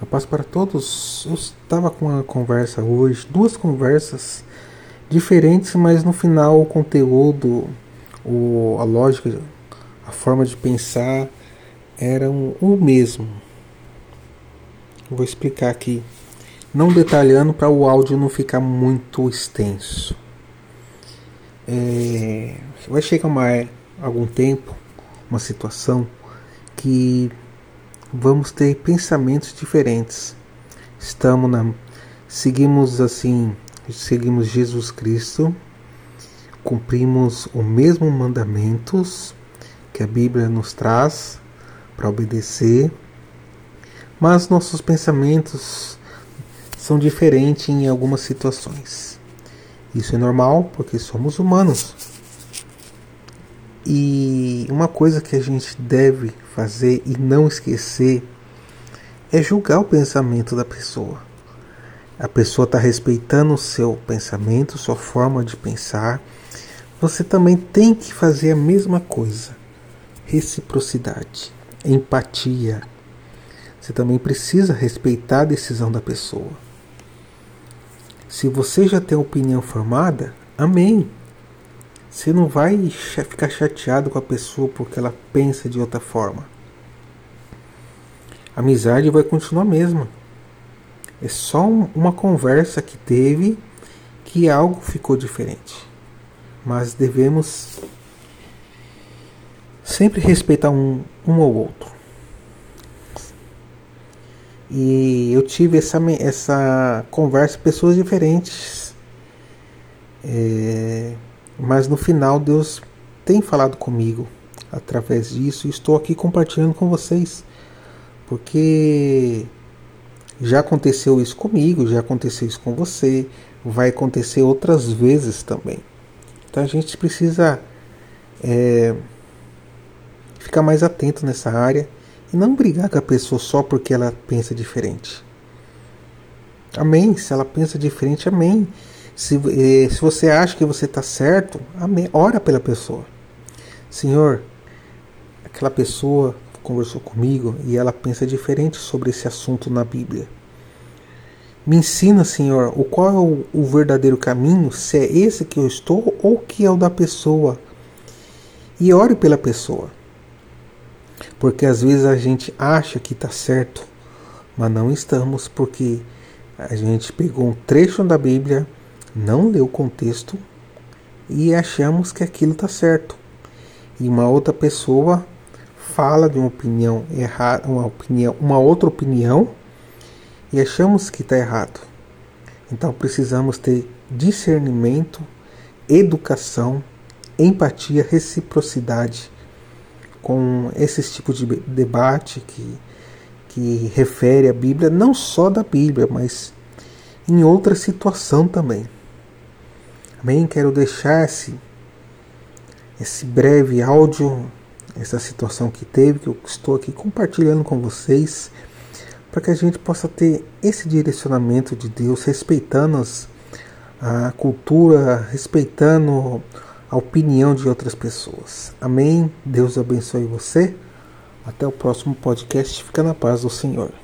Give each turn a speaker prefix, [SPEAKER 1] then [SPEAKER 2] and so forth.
[SPEAKER 1] A paz para todos. Eu estava com uma conversa hoje, duas conversas diferentes, mas no final o conteúdo, o, a lógica, a forma de pensar eram o mesmo. Vou explicar aqui, não detalhando para o áudio não ficar muito extenso. É, vai chegar mais algum tempo, uma situação que vamos ter pensamentos diferentes. Estamos na seguimos assim, seguimos Jesus Cristo, cumprimos o mesmo mandamentos que a Bíblia nos traz para obedecer, mas nossos pensamentos são diferentes em algumas situações. Isso é normal porque somos humanos. E uma coisa que a gente deve fazer e não esquecer é julgar o pensamento da pessoa. A pessoa está respeitando o seu pensamento, sua forma de pensar. Você também tem que fazer a mesma coisa. Reciprocidade, empatia. Você também precisa respeitar a decisão da pessoa. Se você já tem opinião formada, amém. Você não vai ficar chateado com a pessoa porque ela pensa de outra forma. A amizade vai continuar a mesma. É só uma conversa que teve que algo ficou diferente. Mas devemos sempre respeitar um, um ao outro. E eu tive essa, essa conversa com pessoas diferentes. É, mas no final Deus tem falado comigo através disso e estou aqui compartilhando com vocês. Porque já aconteceu isso comigo, já aconteceu isso com você, vai acontecer outras vezes também. Então a gente precisa é, ficar mais atento nessa área e não brigar com a pessoa só porque ela pensa diferente. Amém. Se ela pensa diferente, amém. Se, eh, se você acha que você está certo, amém. ora pela pessoa. Senhor, aquela pessoa conversou comigo e ela pensa diferente sobre esse assunto na Bíblia. Me ensina, Senhor, o qual é o, o verdadeiro caminho, se é esse que eu estou ou que é o da pessoa. E ore pela pessoa. Porque às vezes a gente acha que está certo, mas não estamos, porque a gente pegou um trecho da Bíblia não leu o contexto e achamos que aquilo está certo. E uma outra pessoa fala de uma opinião errada, uma opinião, uma outra opinião e achamos que está errado. Então precisamos ter discernimento, educação, empatia, reciprocidade com esses tipos de debate que, que refere à Bíblia, não só da Bíblia, mas em outra situação também. Amém? Quero deixar esse, esse breve áudio, essa situação que teve, que eu estou aqui compartilhando com vocês, para que a gente possa ter esse direcionamento de Deus, respeitando as, a cultura, respeitando a opinião de outras pessoas. Amém? Deus abençoe você. Até o próximo podcast. Fica na paz do Senhor.